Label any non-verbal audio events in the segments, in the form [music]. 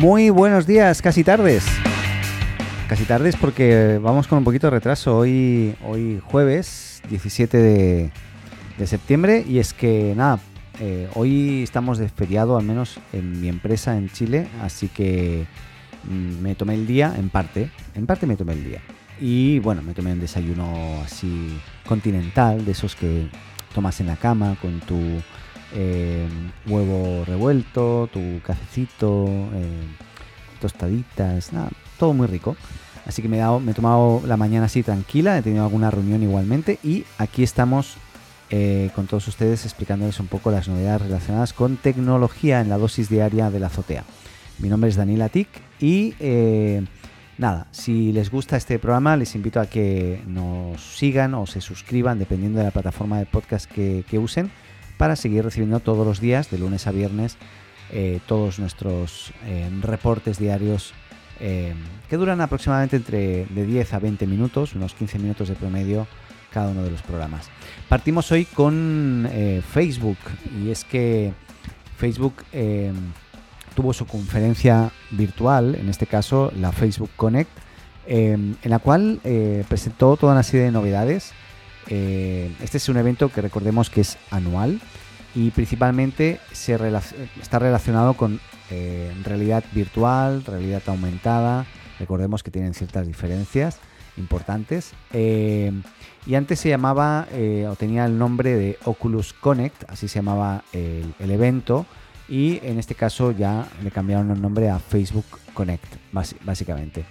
Muy buenos días, casi tardes. Casi tardes porque vamos con un poquito de retraso. Hoy, hoy jueves 17 de, septiembre y es que nada, eh, hoy estamos de feriado, al menos en mi empresa en Chile, así que mm, me tomé el día, en parte, en parte me tomé el día. Y bueno, me tomé un desayuno así continental, de esos que tomas en la cama con tu eh, huevo revuelto, tu cafecito, eh, tostaditas, nada, todo muy rico. Así que me he, me tomado la mañana así tranquila, he tenido alguna reunión igualmente y aquí estamos eh, con todos ustedes explicándoles un poco las novedades relacionadas con tecnología en la dosis diaria de la azotea. Mi nombre es Daniel Atic y eh, nada, si les gusta este programa les invito a que nos sigan o se suscriban dependiendo de la plataforma de podcast que usen para seguir recibiendo todos los días, de lunes a viernes, eh, todos nuestros eh, reportes diarios eh, que duran aproximadamente entre de 10 a 20 minutos, unos 15 minutos de promedio cada uno de los programas. Partimos hoy con Facebook y es que Facebook tuvo su conferencia virtual, en este caso la Facebook Connect, en la cual presentó toda una serie de novedades. Eh, este es un evento que recordemos que es anual y principalmente está relacionado con eh, realidad virtual, realidad aumentada. Recordemos que tienen ciertas diferencias importantes. Eh, y antes se llamaba, o tenía el nombre de Oculus Connect, así se llamaba el, el evento. Y en este caso ya le cambiaron el nombre a Facebook Connect, básicamente.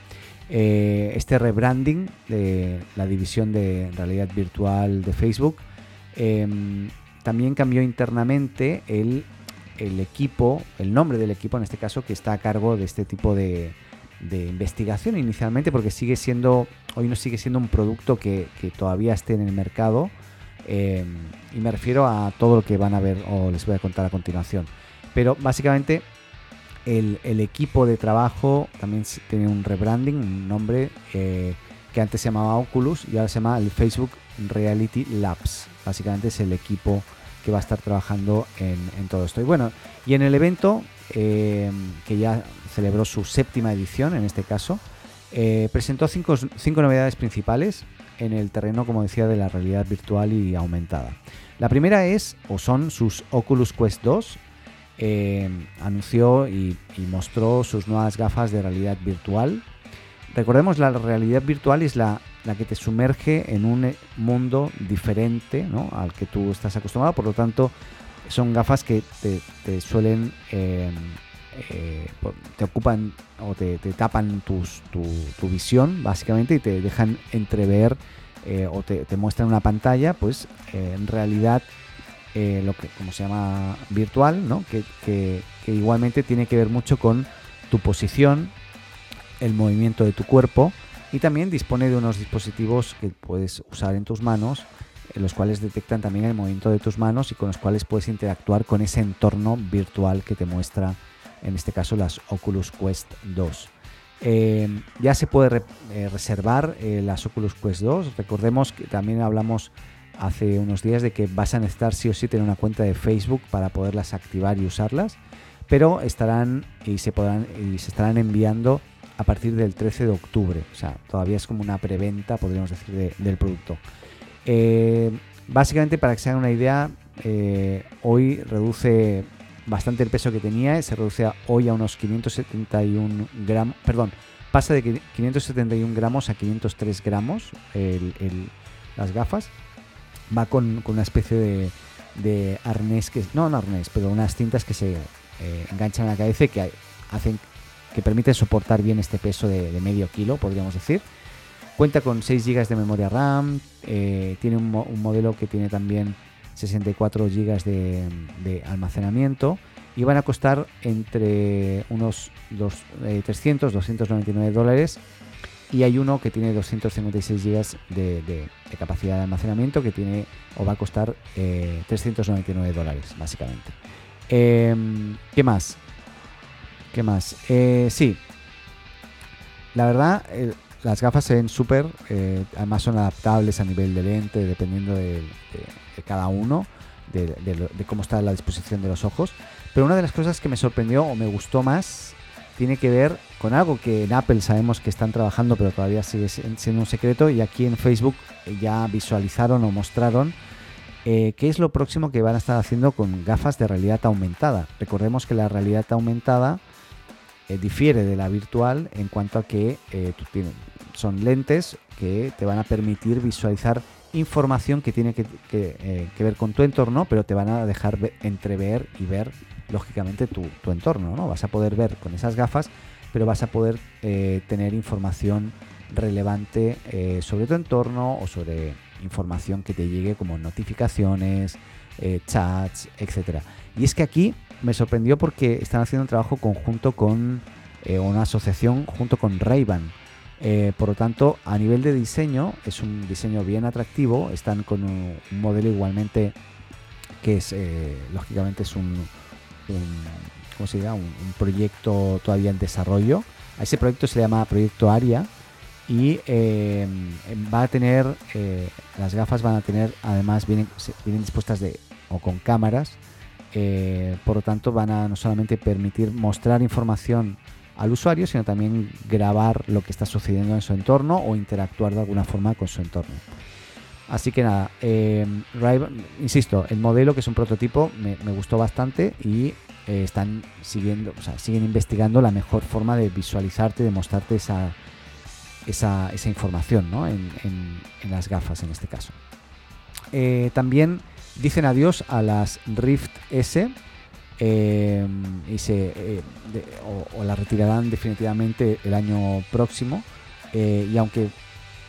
Eh, este rebranding de la división de realidad virtual de Facebook em, también cambió internamente el, el equipo, el nombre del equipo en este caso, que está a cargo de este tipo de, investigación inicialmente, porque sigue siendo, hoy no sigue siendo un producto que, todavía esté en el mercado. eh, y me refiero a todo lo que van a ver o les voy a contar a continuación. Pero básicamente el, equipo de trabajo también tiene un rebranding, un nombre eh, que antes se llamaba Oculus y ahora se llama el Facebook Reality Labs. Básicamente es el equipo que va a estar trabajando en, en todo esto. Y bueno, y en el evento, eh, que ya celebró su séptima edición en este caso, eh, presentó cinco, cinco novedades principales en el terreno, como decía, de la realidad virtual y aumentada. La primera es, o son sus Oculus Quest 2. Eh, anunció y, mostró sus nuevas gafas de realidad virtual. Recordemos, la realidad virtual es la, la que te sumerge en un eh, mundo diferente al que tú estás acostumbrado. Por lo tanto, son gafas que te, suelen eh, eh, te ocupan o te, te tapan tu, tu visión básicamente y te dejan entrever eh, o te, te muestran una pantalla pues en realidad eh, lo que como se llama virtual que, igualmente tiene que ver mucho con tu posición el movimiento de tu cuerpo y también dispone de unos dispositivos que puedes usar en tus manos en los cuales detectan también el movimiento de tus manos y con los cuales puedes interactuar con ese entorno virtual que te muestra en este caso las Oculus Quest 2. Eh, ya se puede eh, reservar eh, las Oculus Quest 2. Recordemos que también hablamos hace unos días de que vas a necesitar sí o sí tener una cuenta de Facebook para poderlas activar y usarlas, pero estarán y se podrán y se estarán enviando a partir del 13 de octubre. O sea, todavía es como una preventa, podríamos decir, de- del producto. Eh, básicamente, para que se hagan una idea, eh, hoy reduce bastante el peso que tenía, se reduce hoy a unos 571 gramos, perdón, pasa de qui- 571 gramos a 503 gramos las gafas. Va con, una especie de, de arnés, que no un arnés, pero unas cintas que se eh, enganchan a la cabeza que hacen que permiten soportar bien este peso de, medio kilo, podríamos decir. Cuenta con 6 GB de memoria RAM, eh, tiene un modelo que tiene también 64 GB de, de almacenamiento y van a costar entre unos dos, eh, 300, 299 dólares y hay uno que tiene 256 GB de, capacidad de almacenamiento que tiene o va a costar eh, 399 dólares básicamente. Em, ¿Qué más? ¿Qué más? Eh, sí, la verdad, eh, las gafas se ven súper, eh, además son adaptables a nivel de lente, dependiendo de, de- cada uno, de cómo está la disposición de los ojos. Pero una de las cosas que me sorprendió o me gustó más tiene que ver con algo que en Apple sabemos que están trabajando, pero todavía sigue siendo un secreto. Y aquí en Facebook ya visualizaron o mostraron eh, qué es lo próximo que van a estar haciendo con gafas de realidad aumentada. Recordemos que la realidad aumentada eh, difiere de la virtual en cuanto a que eh, son lentes que te van a permitir visualizar información que tiene que, ver con tu entorno, pero te van a dejar entrever y ver lógicamente tu, entorno. ¿no? Vas a poder ver con esas gafas, pero vas a poder tener información relevante sobre tu entorno o sobre información que te llegue como notificaciones, eh, chats, etcétera. Y es que aquí me sorprendió porque están haciendo un trabajo conjunto con eh, una asociación junto con ray eh, por lo tanto, a nivel de diseño, es un diseño bien atractivo. Están con un, modelo igualmente que es, lógicamente, es un, ¿cómo se llama? Un, proyecto todavía en desarrollo. A ese proyecto se llama Proyecto ARIA y em, va a tener eh, las gafas van a tener además vienen, vienen dispuestas de o con cámaras eh, por lo tanto van a no solamente permitir mostrar información al usuario sino también grabar lo que está sucediendo en su entorno o interactuar de alguna forma con su entorno así que nada eh, insisto el modelo que es un prototipo me, gustó bastante y están siguiendo o sea, siguen investigando la mejor forma de visualizarte de mostrarte esa esa, información ¿no? en, las gafas en este caso. Eh, también dicen adiós a las Rift S eh, y se, eh, o, la retirarán definitivamente el año próximo y aunque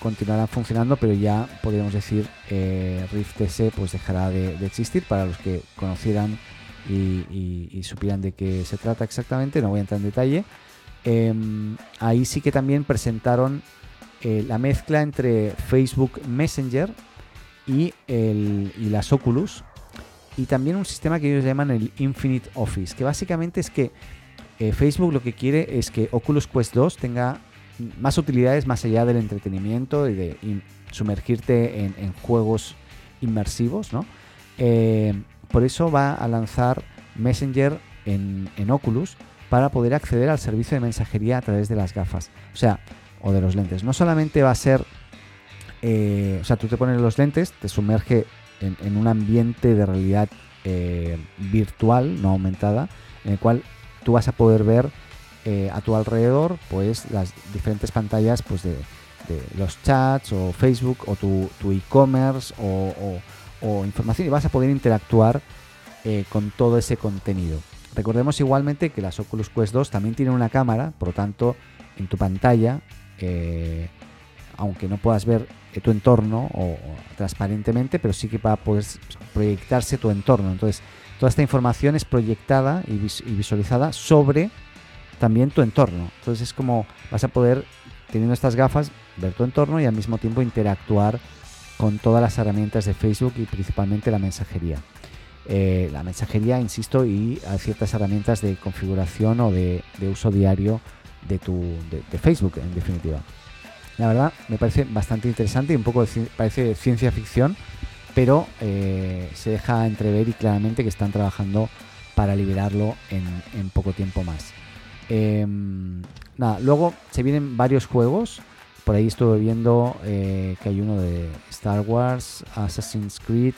continuarán funcionando pero ya podríamos decir Rift S pues dejará de, existir. Para los que conocieran y, y, supieran de qué se trata exactamente no voy a entrar en detalle. Em, ahí sí que también presentaron eh, la mezcla entre Facebook Messenger y, el, y las Oculus y también un sistema que ellos llaman el Infinite Office, que básicamente es que eh, Facebook lo que quiere es que Oculus Quest 2 tenga más utilidades más allá del entretenimiento y de sumergirte en, juegos inmersivos, ¿no? Eh, por eso va a lanzar Messenger en, en Oculus para poder acceder al servicio de mensajería a través de las gafas. O sea, o de los lentes. No solamente va a ser, eh, o sea, tú te pones los lentes, te sumerge en, un ambiente de realidad eh, virtual, no aumentada, en el cual tú vas a poder ver eh, a tu alrededor, pues las diferentes pantallas, pues de, los chats o Facebook o tu, e-commerce o, información y vas a poder interactuar con todo ese contenido. Recordemos igualmente que las Oculus Quest 2 también tienen una cámara, por lo tanto, en tu pantalla, eh, aunque no puedas ver eh, tu entorno o, transparentemente, pero sí que va a poder proyectarse tu entorno. Entonces, toda esta información es proyectada y, visualizada sobre también tu entorno. Entonces, es como vas a poder, teniendo estas gafas, ver tu entorno y al mismo tiempo interactuar con todas las herramientas de Facebook y principalmente la mensajería. Eh, la mensajería, insisto, y ciertas herramientas de configuración o de, uso diario de, tu, de, Facebook, en definitiva. La verdad, me parece bastante interesante y un poco de, parece ciencia ficción, pero eh, se deja entrever y claramente que están trabajando para liberarlo en, poco tiempo más. Em, luego se vienen varios juegos. Por ahí estuve viendo eh, que hay uno de Star Wars, Assassin's Creed,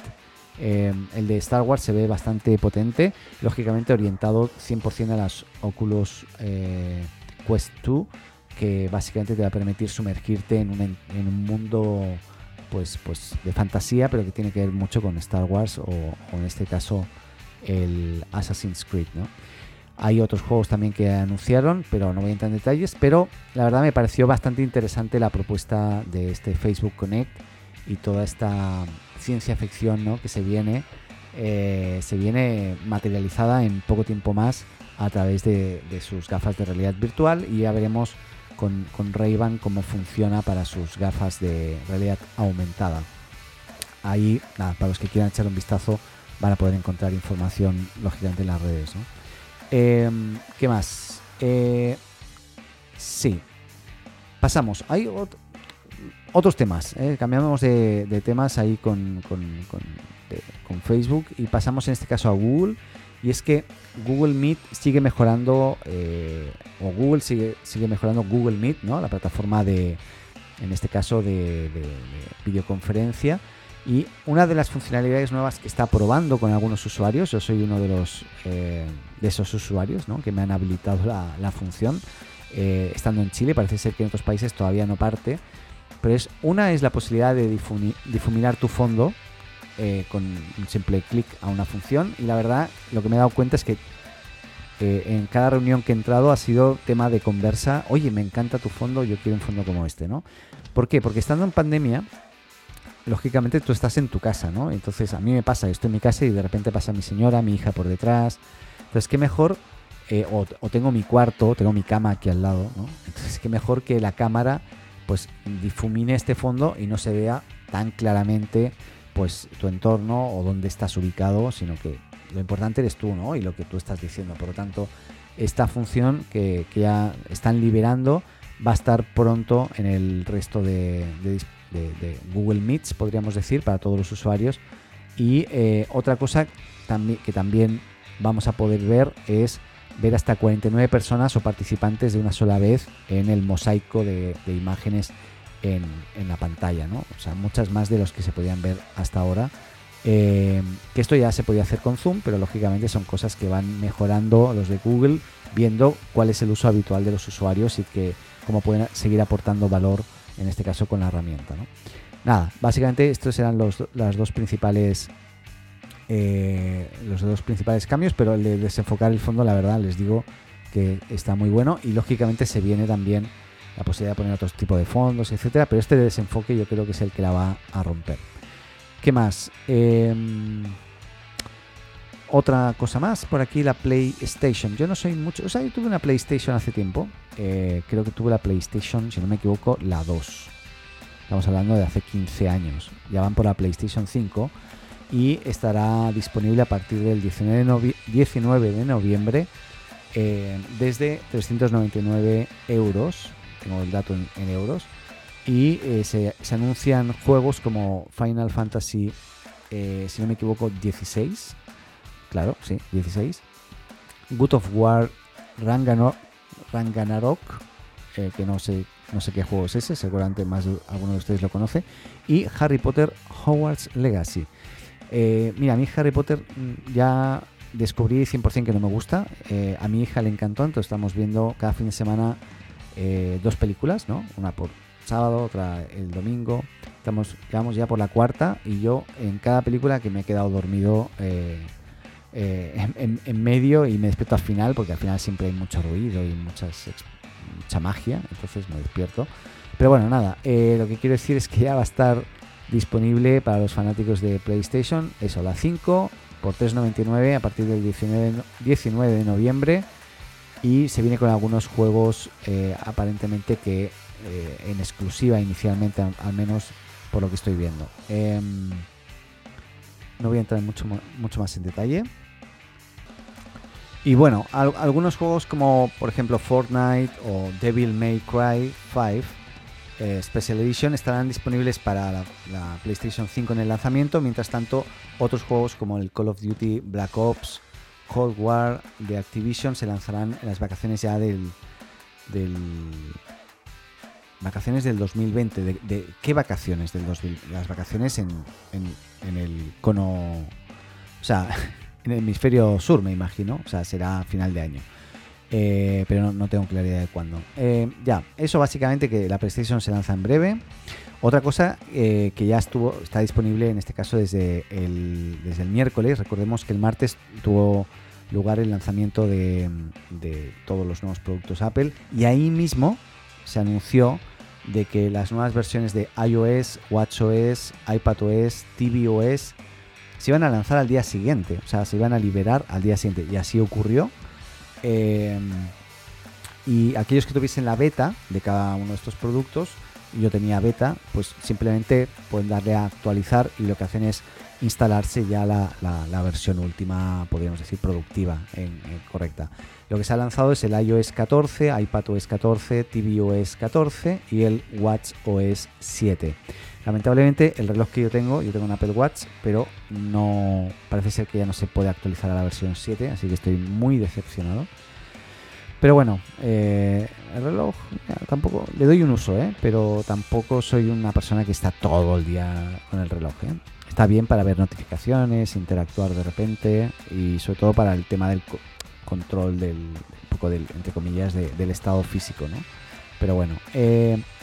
Em, el de Star Wars se ve bastante potente, lógicamente orientado 100% a las Oculus eh, Quest 2, que básicamente te va a permitir sumergirte en un, mundo pues, pues de fantasía, pero que tiene que ver mucho con Star Wars o, en este caso el Assassin's Creed. ¿no? Hay otros juegos también que anunciaron, pero no voy a entrar en detalles. Pero la verdad me pareció bastante interesante la propuesta de este Facebook Connect y toda esta ciencia ficción ¿no? que se viene, eh, se viene materializada en poco tiempo más a través de, sus gafas de realidad virtual y ya veremos con, con cómo funciona para sus gafas de realidad aumentada. Ahí, para los que quieran echar un vistazo, van a poder encontrar información, lógicamente, en las redes. Em, ¿Qué más? Eh, sí. Pasamos. Hay otro, otros temas. ¿eh? Cambiamos de, temas ahí con, Facebook y pasamos en este caso a Google. Y es que Google Meet sigue mejorando, eh, o Google sigue, sigue mejorando Google Meet, ¿no? La plataforma de, en este caso, de, videoconferencia. Y una de las funcionalidades nuevas que está probando con algunos usuarios, yo soy uno de los eh, de esos usuarios ¿no? que me han habilitado la, función, eh, estando en Chile, parece ser que en otros países todavía no parte, pero es una es la posibilidad de difuminar tu fondo eh, con un simple clic a una función y la verdad lo que me he dado cuenta es que eh, en cada reunión que he entrado ha sido tema de conversa, oye, me encanta tu fondo, yo quiero un fondo como este, ¿no? ¿Por qué? Porque estando en pandemia, lógicamente tú estás en tu casa, ¿no? Entonces a mí me pasa, estoy en mi casa y de repente pasa mi señora, mi hija por detrás. Entonces, qué mejor, eh, o, tengo mi cuarto, tengo mi cama aquí al lado, ¿no? Entonces, qué mejor que la cámara pues difumine este fondo y no se vea tan claramente pues tu entorno o dónde estás ubicado, sino que lo importante eres tú, ¿no? Y lo que tú estás diciendo. Por lo tanto, esta función que, ya están liberando va a estar pronto en el resto de, Google Meets, podríamos decir, para todos los usuarios. Y eh, otra cosa que también vamos a poder ver es ver hasta 49 personas o participantes de una sola vez en el mosaico de, imágenes en, la pantalla, ¿no? O sea, muchas más de los que se podían ver hasta ahora. Eh, que esto ya se podía hacer con Zoom, pero lógicamente son cosas que van mejorando los de Google, viendo cuál es el uso habitual de los usuarios y que cómo pueden seguir aportando valor, en este caso con la herramienta. ¿no? Nada, básicamente estos eran los, las dos principales eh, los dos principales cambios, pero el de desenfocar el fondo, la verdad, les digo que está muy bueno y lógicamente se viene también la posibilidad de poner otros tipos de fondos, etcétera, pero este de desenfoque yo creo que es el que la va a romper. ¿Qué más? Em, otra cosa más, por aquí la PlayStation. Yo no soy mucho, o sea, yo tuve una PlayStation hace tiempo, eh, creo que tuve la PlayStation, si no me equivoco, la 2. Estamos hablando de hace 15 años. Ya van por la PlayStation 5 y estará disponible a partir del 19 de, noviembre eh, desde 399 euros, tengo el dato en, euros, y eh, se, anuncian juegos como Final Fantasy, si no me equivoco, 16, claro, sí, 16, Good of War Ranganok, que no sé, no sé qué juego es ese, seguramente más de alguno de ustedes lo conoce, y Harry Potter Hogwarts Legacy. Eh, mira, a mí Harry Potter mm, ya descubrí 100% que no me gusta. Eh, a mi hija le encantó, entonces estamos viendo cada fin de semana eh, dos películas, ¿no? Una por sábado, otra el domingo. Estamos, ya por la cuarta y yo en cada película que me he quedado dormido en, medio y me despierto al final, porque al final siempre hay mucho ruido y muchas, mucha magia, entonces me despierto. Pero bueno, nada, lo que quiero decir es que ya va a estar disponible para los fanáticos de PlayStation. Eso, la 5 por 3.99 a partir del 19, de noviembre. Y se viene con algunos juegos eh, aparentemente que eh, en exclusiva inicialmente, al, menos por lo que estoy viendo. Em, no voy a entrar mucho, mucho más en detalle. Y bueno, algunos juegos como por ejemplo Fortnite o Devil May Cry 5 eh, Special Edition estarán disponibles para la, PlayStation 5 en el lanzamiento. Mientras tanto, otros juegos como el Call of Duty Black Ops, Cold War de Activision se lanzarán en las vacaciones ya del, del vacaciones del 2020. ¿De, qué vacaciones del 2000? Las vacaciones en, en, el cono, o sea, en el hemisferio sur, me imagino. O sea, será final de año. Eh, pero no, tengo claridad de cuándo. Eh, ya, eso básicamente que la PlayStation se lanza en breve. Otra cosa eh, que ya estuvo, está disponible en este caso desde el, desde el miércoles. Recordemos que el martes tuvo lugar el lanzamiento de, todos los nuevos productos Apple y ahí mismo se anunció de que las nuevas versiones de iOS, WatchOS, iPadOS, tvOS se iban a lanzar al día siguiente, o sea, se iban a liberar al día siguiente y así ocurrió. Em, y aquellos que tuviesen la beta de cada uno de estos productos yo tenía beta, pues simplemente pueden darle a actualizar y lo que hacen es instalarse ya la, versión última, podríamos decir, productiva, correcta. Lo que se ha lanzado es el iOS 14, iPadOS 14, tvOS 14 y el WatchOS 7. Lamentablemente el reloj que yo tengo, yo tengo un Apple Watch, pero no parece ser que ya no se puede actualizar a la versión 7, así que estoy muy decepcionado. Pero bueno, eh, el reloj tampoco le doy un uso, ¿eh? pero tampoco soy una persona que está todo el día con el reloj. ¿eh? Está bien para ver notificaciones, interactuar de repente y sobre todo para el tema del control del un poco del entre comillas del estado físico, ¿no? Pero bueno,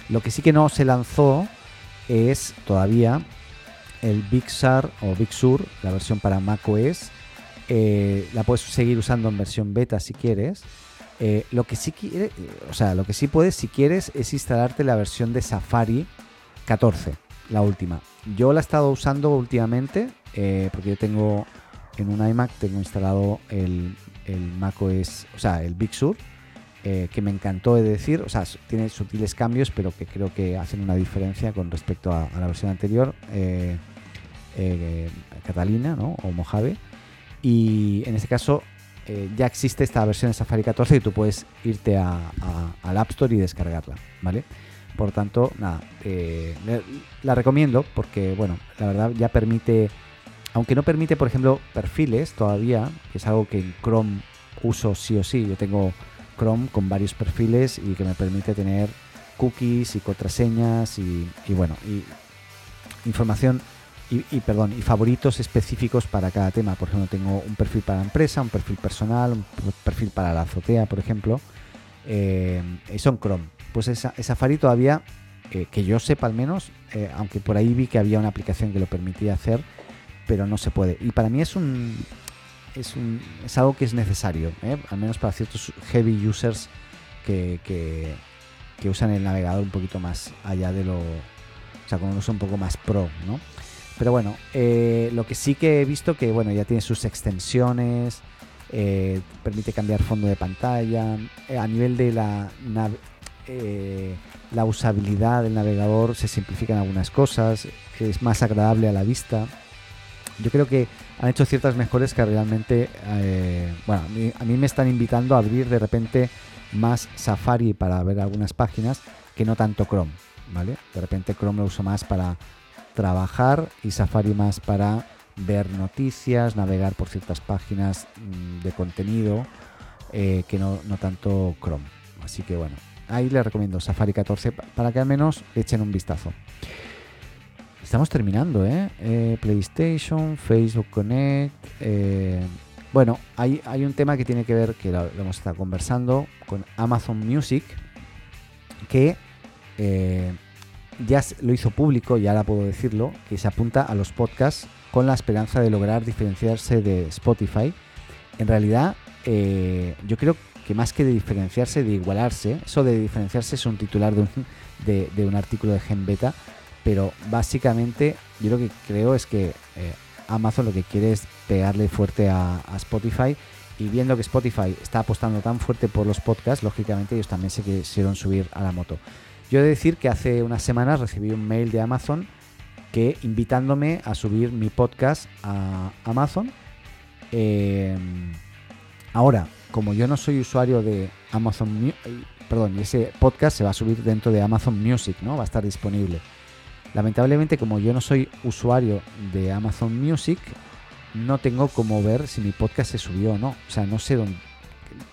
lo que sí que no se lanzó es todavía el Big Sur o Big Sur, la versión para macOS. la puedes seguir usando en versión beta si quieres eh, lo que sí quiere, o sea, lo que sí puedes si quieres es instalarte la versión de Safari 14, la última. Yo la he estado usando últimamente eh, porque yo tengo en un iMac tengo instalado el, el macOS, o sea, el Big Sur, eh, que me encantó de decir, o sea, tiene sutiles cambios, pero que creo que hacen una diferencia con respecto a, la versión anterior, Catalina, ¿no? O Mojave. Y en este caso eh, ya existe esta versión de Safari 14 y tú puedes irte a, al App Store y descargarla, ¿vale? Por tanto, nada, eh, la recomiendo porque, bueno, la verdad ya permite, aunque no permite, por ejemplo, perfiles todavía, que es algo que en Chrome uso sí o sí, yo tengo Chrome con varios perfiles y que me permite tener cookies y contraseñas y, y bueno, y información y, perdón, y favoritos específicos para cada tema. Por ejemplo, tengo un perfil para la empresa, un perfil personal, un perfil para la azotea, por ejemplo. Eh, son Chrome. Pues esa, Safari todavía, eh, que yo sepa al menos, eh, aunque por ahí vi que había una aplicación que lo permitía hacer, pero no se puede. Y para mí es un es, un, es algo que es necesario, al menos para ciertos heavy users que, que, usan el navegador un poquito más allá de lo, o sea, con un uso un poco más pro, ¿no? Pero bueno, eh, lo que sí que he visto que bueno, ya tiene sus extensiones, eh, permite cambiar fondo de pantalla, eh, a nivel de la, la usabilidad del navegador se simplifican algunas cosas, es más agradable a la vista. Yo creo que han hecho ciertas mejores que realmente, bueno, a mí, me están invitando a abrir de repente más Safari para ver algunas páginas que no tanto Chrome, ¿vale? De repente Chrome lo uso más para trabajar y Safari más para ver noticias, navegar por ciertas páginas mm, de contenido eh, que no, tanto Chrome. Así que bueno, ahí les recomiendo Safari 14 para que al menos echen un vistazo. Estamos terminando, ¿eh? eh PlayStation, Facebook Connect. Eh, bueno, hay, hay, un tema que tiene que ver, que lo, lo hemos estado conversando, con Amazon Music, que ya lo hizo público, ya ahora puedo decirlo, que se apunta a los podcasts con la esperanza de lograr diferenciarse de Spotify. En realidad, eh, yo creo que más que de diferenciarse, de igualarse, eso de diferenciarse es un titular de un, de, un artículo de Gen Beta, pero básicamente yo lo que creo es que eh, Amazon lo que quiere es pegarle fuerte a, Spotify y viendo que Spotify está apostando tan fuerte por los podcasts, lógicamente ellos también se quisieron subir a la moto. Yo he de decir que hace unas semanas recibí un mail de Amazon que invitándome a subir mi podcast a Amazon. Em, ahora, como yo no soy usuario de Amazon, perdón, ese podcast se va a subir dentro de Amazon Music, ¿no? Va a estar disponible. Lamentablemente, como yo no soy usuario de Amazon Music, no tengo como ver si mi podcast se subió o no. O sea, no sé dónde,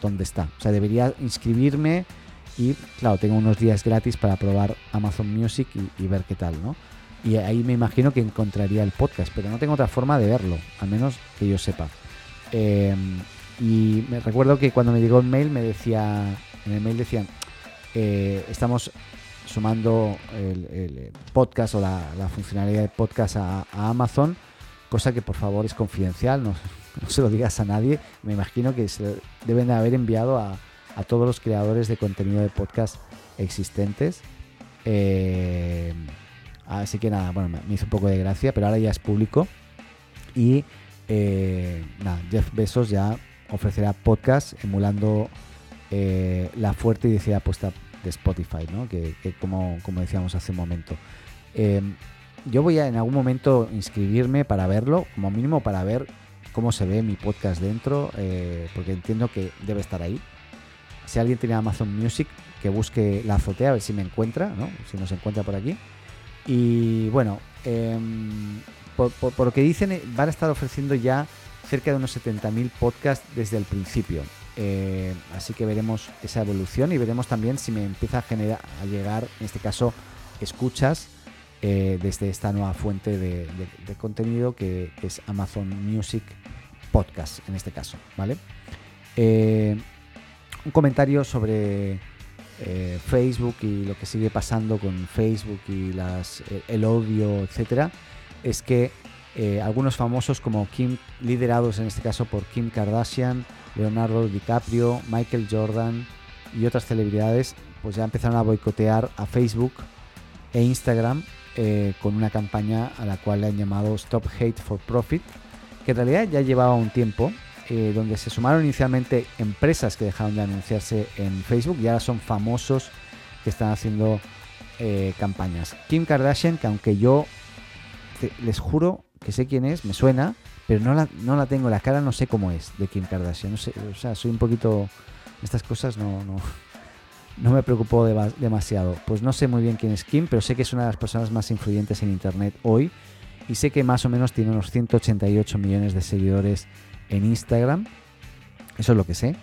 dónde está. O sea, debería inscribirme y claro, tengo unos días gratis para probar Amazon Music y, ver qué tal, ¿no? Y ahí me imagino que encontraría el podcast, pero no tengo otra forma de verlo, al menos que yo sepa. Em, y me recuerdo que cuando me llegó el mail me decía, en el mail decían, eh, estamos sumando el, podcast o la, funcionalidad de podcast a, Amazon, cosa que por favor es confidencial, [laughs] no, se lo digas a nadie. Me imagino que se deben de haber enviado a, a todos los creadores de contenido de podcast existentes. Eh, así que nada, bueno, me hizo un poco de gracia, pero ahora ya es público. Y eh, nada, Jeff Bezos ya ofrecerá podcast emulando eh, la fuerte y decía apuesta Spotify, ¿no? que, como, como, decíamos hace un momento. Em, yo voy a en algún momento inscribirme para verlo, como mínimo para ver cómo se ve mi podcast dentro, eh, porque entiendo que debe estar ahí. Si alguien tiene Amazon Music, que busque la azotea a ver si me encuentra, ¿no? si nos encuentra por aquí. Y bueno, em, por, lo que dicen, eh, van a estar ofreciendo ya cerca de unos 70.000 podcasts desde el principio. Eh, así que veremos esa evolución y veremos también si me empieza a, llegar, en este caso, escuchas eh, desde esta nueva fuente de, contenido que, es Amazon Music Podcast, en este caso. ¿vale? un comentario sobre eh, Facebook y lo que sigue pasando con Facebook y el odio, etcétera, es que eh, algunos famosos como Kim, liderados en este caso por Kim Kardashian, Leonardo DiCaprio, Michael Jordan y otras celebridades, pues ya empezaron a boicotear a Facebook e Instagram eh, con una campaña a la cual le han llamado Stop Hate for Profit, que en realidad ya llevaba un tiempo eh, donde se sumaron inicialmente empresas que dejaron de anunciarse en Facebook y ahora son famosos que están haciendo eh, campañas. Kim Kardashian, que aunque yo les juro que sé quién es, me suena, pero no la, no la tengo, la cara no sé cómo es de Kim Kardashian. No sé, o sea, soy un poquito... Estas cosas no, no, no me preocupó demasiado. Pues no sé muy bien quién es Kim, pero sé que es una de las personas más influyentes en Internet hoy y sé que más o menos tiene unos 188 millones de seguidores en Instagram. Eso es lo que sé,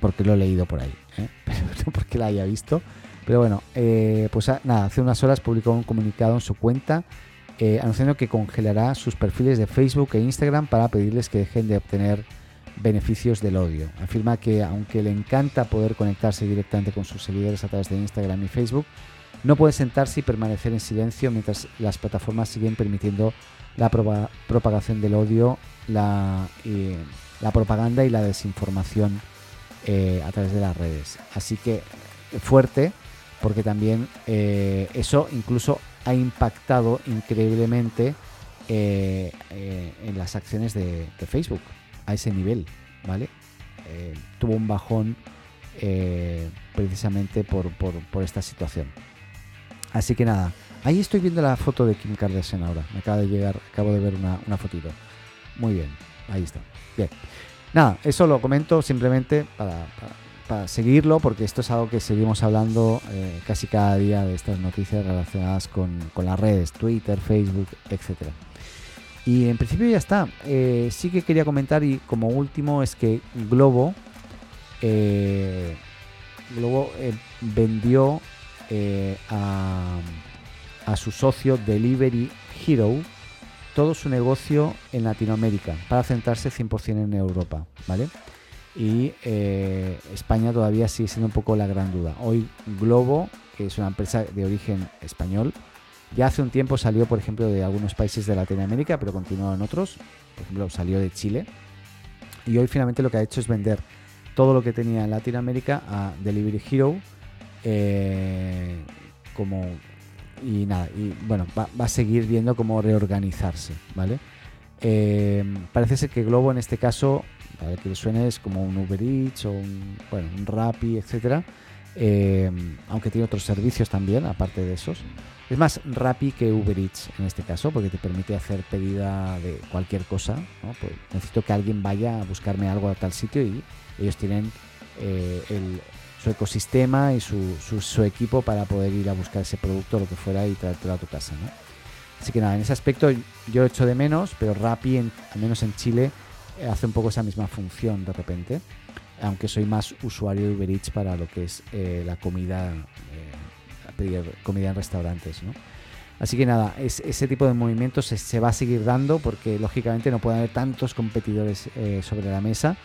porque lo he leído por ahí, ¿eh? [laughs] pero no porque la haya visto. Pero bueno, eh, pues ah, nada, hace unas horas publicó un comunicado en su cuenta eh, anunciando que congelará sus perfiles de Facebook e Instagram para pedirles que dejen de obtener beneficios del odio. Afirma que aunque le encanta poder conectarse directamente con sus seguidores a través de Instagram y Facebook, no puede sentarse y permanecer en silencio mientras las plataformas siguen permitiendo la propagación del odio, la, propaganda y la desinformación eh, a través de las redes. Así que fuerte, porque también eh, eso incluso ha impactado increíblemente eh, en las acciones de, Facebook a ese nivel, ¿vale? tuvo un bajón precisamente por, por esta situación. Así que nada, ahí estoy viendo la foto de Kim Kardashian ahora. Me acaba de llegar, acabo de ver una fotito. Muy bien, ahí está. Bien. Nada, eso lo comento simplemente para, seguirlo, porque esto es algo que seguimos hablando eh, casi cada día de estas noticias relacionadas con, las redes, Twitter, Facebook, etcétera. Y en principio ya está. Eh, sí que quería comentar y como último es que Globo, eh, Globo vendió eh, a, su socio Delivery Hero todo su negocio en Latinoamérica para centrarse 100% en Europa, ¿vale? Y eh, España todavía sigue siendo un poco la gran duda. Hoy Globo, que es una empresa de origen español, ya hace un tiempo salió, por ejemplo, de algunos países de Latinoamérica, pero continuó en otros. Por ejemplo, salió de Chile. Y hoy finalmente lo que ha hecho es vender todo lo que tenía en Latinoamérica a Delivery Hero eh, como y nada, y bueno, va, a seguir viendo cómo reorganizarse, ¿vale? Eh, parece ser que Globo en este caso, para que le suene, es como un Uber Eats o un, bueno, un Rappi, etcétera. Eh, aunque tiene otros servicios también, aparte de esos. Es más Rappi que Uber Eats en este caso, porque te permite hacer pedida de cualquier cosa. Pues necesito que alguien vaya a buscarme algo a tal sitio y ellos tienen el, su ecosistema y su, su, equipo para poder ir a buscar ese producto, lo que fuera, y traértelo a tu casa. ¿no? Así que nada, en ese aspecto yo echo de menos, pero Rappi, al menos en Chile, eh, hace un poco esa misma función de repente, aunque soy más usuario de Uber Eats para lo que es eh, la comida, eh, pedir comida en restaurantes. ¿no? Así que nada, es, ese tipo de movimientos se, va a seguir dando porque lógicamente no puede haber tantos competidores sobre la mesa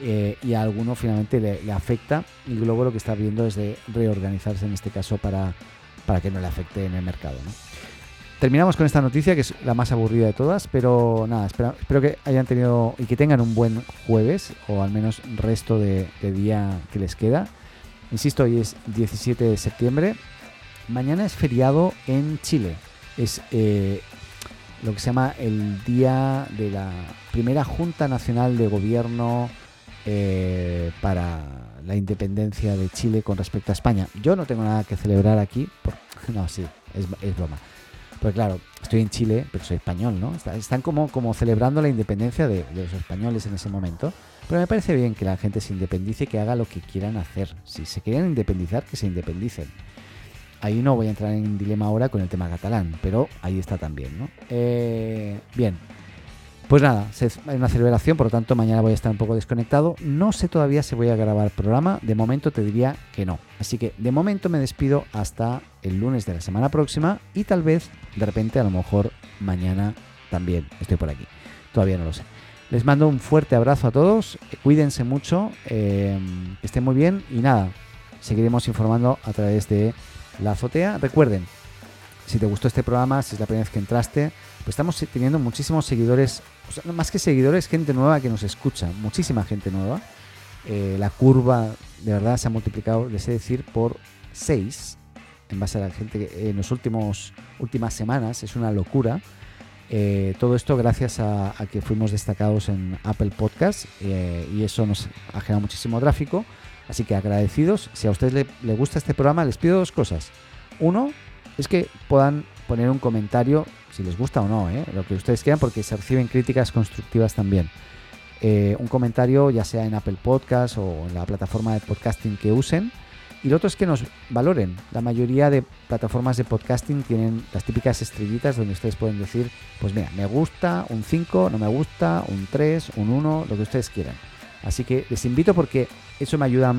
eh, y a alguno finalmente le, afecta y Globo lo que está viendo es de reorganizarse en este caso para, para que no le afecte en el mercado. Terminamos con esta noticia que es la más aburrida de todas, pero nada, espero, espero que hayan tenido y que tengan un buen jueves o al menos resto de, día que les queda. Insisto, hoy es 17 de septiembre. Mañana es feriado en Chile. Es eh, lo que se llama el día de la primera Junta Nacional de Gobierno eh, para la independencia de Chile con respecto a España. Yo no tengo nada que celebrar aquí. [laughs] no, sí, es, es broma. Pues claro, estoy en Chile, pero soy español, ¿no? Están como, como celebrando la independencia de, los españoles en ese momento. Pero me parece bien que la gente se independice, que haga lo que quieran hacer. Si se quieren independizar, que se independicen. Ahí no voy a entrar en dilema ahora con el tema catalán, pero ahí está también, ¿no? Eh, bien, pues nada, hay una celebración, por lo tanto mañana voy a estar un poco desconectado. No sé todavía si voy a grabar programa, de momento te diría que no. Así que de momento me despido hasta el lunes de la semana próxima y tal vez de repente a lo mejor mañana también estoy por aquí. Todavía no lo sé. Les mando un fuerte abrazo a todos, cuídense mucho, eh, que estén muy bien y nada, seguiremos informando a través de la azotea. Recuerden, si te gustó este programa, si es la primera vez que entraste, pues estamos teniendo muchísimos seguidores, más que seguidores, gente nueva que nos escucha, muchísima gente nueva. Eh, la curva de verdad se ha multiplicado, les he decir, por 6 en base a la gente que en las últimas semanas, es una locura. Eh, todo esto gracias a, que fuimos destacados en Apple Podcast eh, y eso nos ha generado muchísimo tráfico. Así que agradecidos. Si a ustedes le, le gusta este programa, les pido dos cosas. Uno, es que puedan poner un comentario, si les gusta o no, ¿eh? lo que ustedes quieran, porque se reciben críticas constructivas también. Eh, un comentario ya sea en Apple Podcast o en la plataforma de podcasting que usen. Y lo otro es que nos valoren. La mayoría de plataformas de podcasting tienen las típicas estrellitas donde ustedes pueden decir, pues mira, me gusta un 5, no me gusta un 3, un 1, lo que ustedes quieran. Así que les invito porque eso me ayuda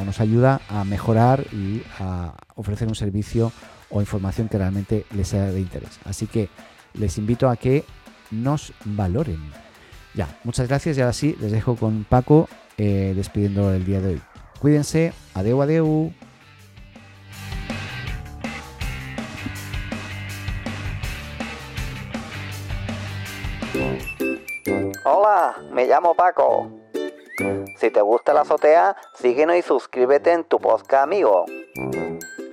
o nos ayuda a mejorar y a ofrecer un servicio o información que realmente les sea de interés. Así que les invito a que nos valoren. Ya, muchas gracias y ahora sí les dejo con Paco eh, despidiendo el día de hoy. Cuídense, adeu, adeu. Hola, me llamo Paco. Si te gusta la azotea, síguenos y suscríbete en tu podcast amigo.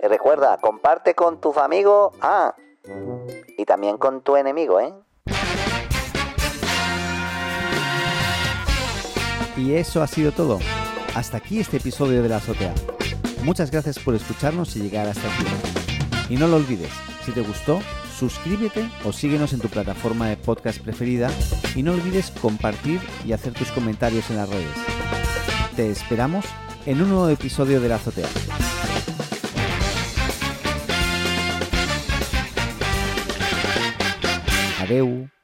Y recuerda, comparte con tus amigos, ah, y también con tu enemigo, ¿eh? Y eso ha sido todo. Hasta aquí este episodio de la azotea. Muchas gracias por escucharnos y llegar hasta aquí. Y no lo olvides, si te gustó, suscríbete o síguenos en tu plataforma de podcast preferida y no olvides compartir y hacer tus comentarios en las redes. Te esperamos en un nuevo episodio de la azotea. Adeu.